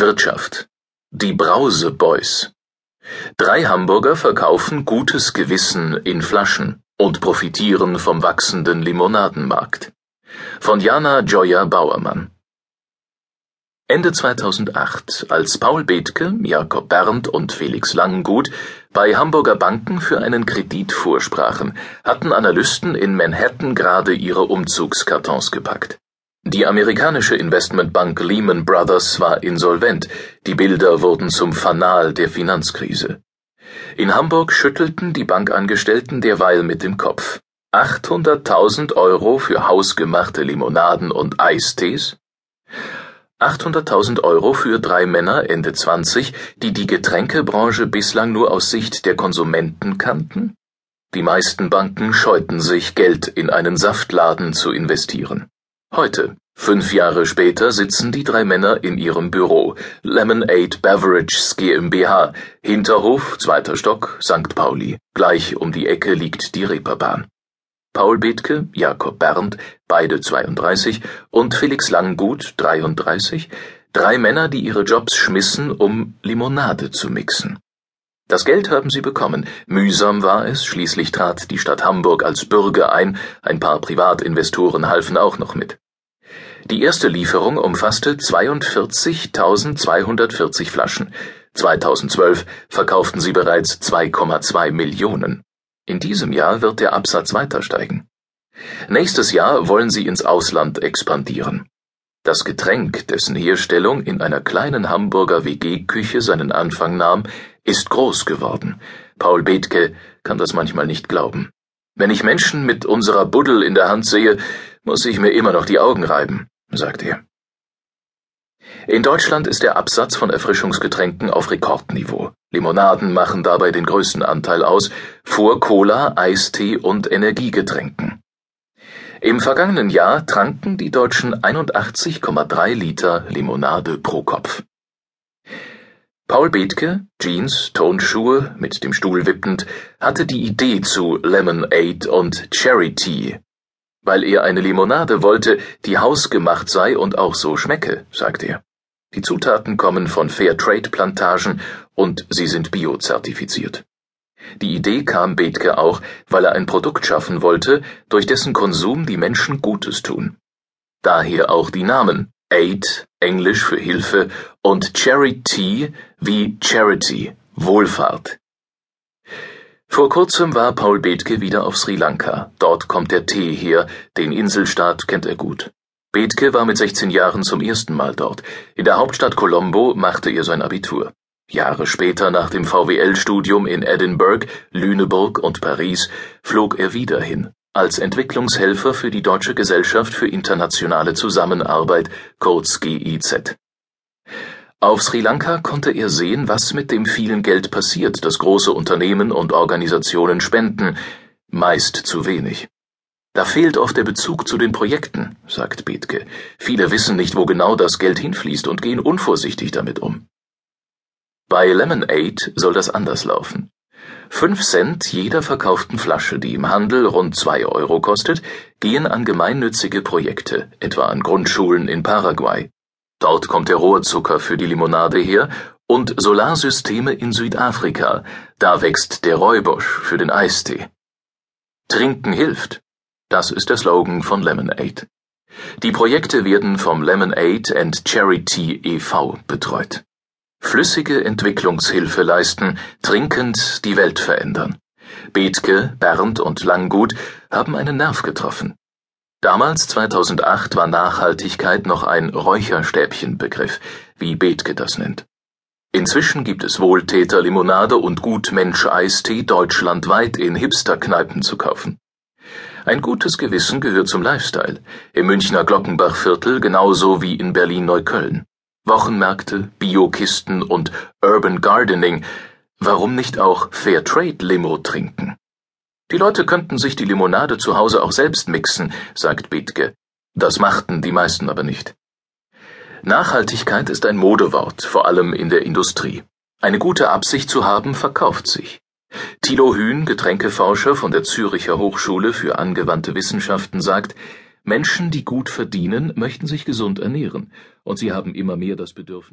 Wirtschaft Die Brause Boys Drei Hamburger verkaufen gutes Gewissen in Flaschen und profitieren vom wachsenden Limonadenmarkt. Von Jana Joya Bauermann Ende 2008, als Paul Bethke, Jakob Berndt und Felix Langengut bei Hamburger Banken für einen Kredit vorsprachen, hatten Analysten in Manhattan gerade ihre Umzugskartons gepackt. Die amerikanische Investmentbank Lehman Brothers war insolvent, die Bilder wurden zum Fanal der Finanzkrise. In Hamburg schüttelten die Bankangestellten derweil mit dem Kopf. 800.000 Euro für hausgemachte Limonaden und Eistees? 800.000 Euro für drei Männer Ende 20, die die Getränkebranche bislang nur aus Sicht der Konsumenten kannten? Die meisten Banken scheuten sich, Geld in einen Saftladen zu investieren. Heute, fünf Jahre später, sitzen die drei Männer in ihrem Büro, Lemonade Beverages GmbH, Hinterhof, zweiter Stock, St. Pauli. Gleich um die Ecke liegt die Reeperbahn. Paul Bethke, Jakob Berndt, beide 32, und Felix Langgut, 33, drei Männer, die ihre Jobs schmissen, um Limonade zu mixen. Das Geld haben sie bekommen. Mühsam war es, schließlich trat die Stadt Hamburg als Bürger ein, ein paar Privatinvestoren halfen auch noch mit. Die erste Lieferung umfasste 42.240 Flaschen. 2012 verkauften sie bereits 2,2 Millionen. In diesem Jahr wird der Absatz weiter steigen. Nächstes Jahr wollen sie ins Ausland expandieren. Das Getränk, dessen Herstellung in einer kleinen Hamburger WG-Küche seinen Anfang nahm, ist groß geworden. Paul Bethke kann das manchmal nicht glauben. Wenn ich Menschen mit unserer Buddel in der Hand sehe, muss ich mir immer noch die Augen reiben, sagt er. In Deutschland ist der Absatz von Erfrischungsgetränken auf Rekordniveau. Limonaden machen dabei den größten Anteil aus, vor Cola, Eistee und Energiegetränken. Im vergangenen Jahr tranken die Deutschen 81,3 Liter Limonade pro Kopf. Paul Bethke, Jeans, Tonschuhe, mit dem Stuhl wippend, hatte die Idee zu Lemonade und Cherry Tea. Weil er eine Limonade wollte, die hausgemacht sei und auch so schmecke, sagt er. Die Zutaten kommen von Fairtrade-Plantagen und sie sind biozertifiziert. Die Idee kam Bethke auch, weil er ein Produkt schaffen wollte, durch dessen Konsum die Menschen Gutes tun. Daher auch die Namen Aid, Englisch für Hilfe, und Charity wie Charity, Wohlfahrt. Vor kurzem war Paul Bethke wieder auf Sri Lanka. Dort kommt der Tee her, den Inselstaat kennt er gut. Bethke war mit 16 Jahren zum ersten Mal dort. In der Hauptstadt Colombo machte er sein Abitur. Jahre später nach dem VWL-Studium in Edinburgh, Lüneburg und Paris flog er wieder hin, als Entwicklungshelfer für die Deutsche Gesellschaft für internationale Zusammenarbeit, kurz GIZ. Auf Sri Lanka konnte er sehen, was mit dem vielen Geld passiert, das große Unternehmen und Organisationen spenden, meist zu wenig. Da fehlt oft der Bezug zu den Projekten, sagt Bethke. Viele wissen nicht, wo genau das Geld hinfließt und gehen unvorsichtig damit um. Bei Lemonade soll das anders laufen. Fünf Cent jeder verkauften Flasche, die im Handel rund zwei Euro kostet, gehen an gemeinnützige Projekte, etwa an Grundschulen in Paraguay. Dort kommt der Rohrzucker für die Limonade her und Solarsysteme in Südafrika, da wächst der Räubusch für den Eistee. Trinken hilft. Das ist der Slogan von Lemonade. Die Projekte werden vom Lemonade and Charity e.V. betreut. Flüssige Entwicklungshilfe leisten, trinkend die Welt verändern. Bethke, Berndt und Langgut haben einen Nerv getroffen. Damals, 2008, war Nachhaltigkeit noch ein Räucherstäbchenbegriff, wie Bethke das nennt. Inzwischen gibt es Wohltäter-Limonade und Gutmensch-Eistee deutschlandweit in Hipster-Kneipen zu kaufen. Ein gutes Gewissen gehört zum Lifestyle, im Münchner Glockenbachviertel genauso wie in Berlin-Neukölln. Wochenmärkte, Biokisten und Urban Gardening, warum nicht auch Fairtrade-Limo trinken? Die Leute könnten sich die Limonade zu Hause auch selbst mixen, sagt Bethke. Das machten die meisten aber nicht. Nachhaltigkeit ist ein Modewort, vor allem in der Industrie. Eine gute Absicht zu haben, verkauft sich. Thilo Hühn, Getränkeforscher von der Züricher Hochschule für angewandte Wissenschaften, sagt, Menschen, die gut verdienen, möchten sich gesund ernähren, und sie haben immer mehr das Bedürfnis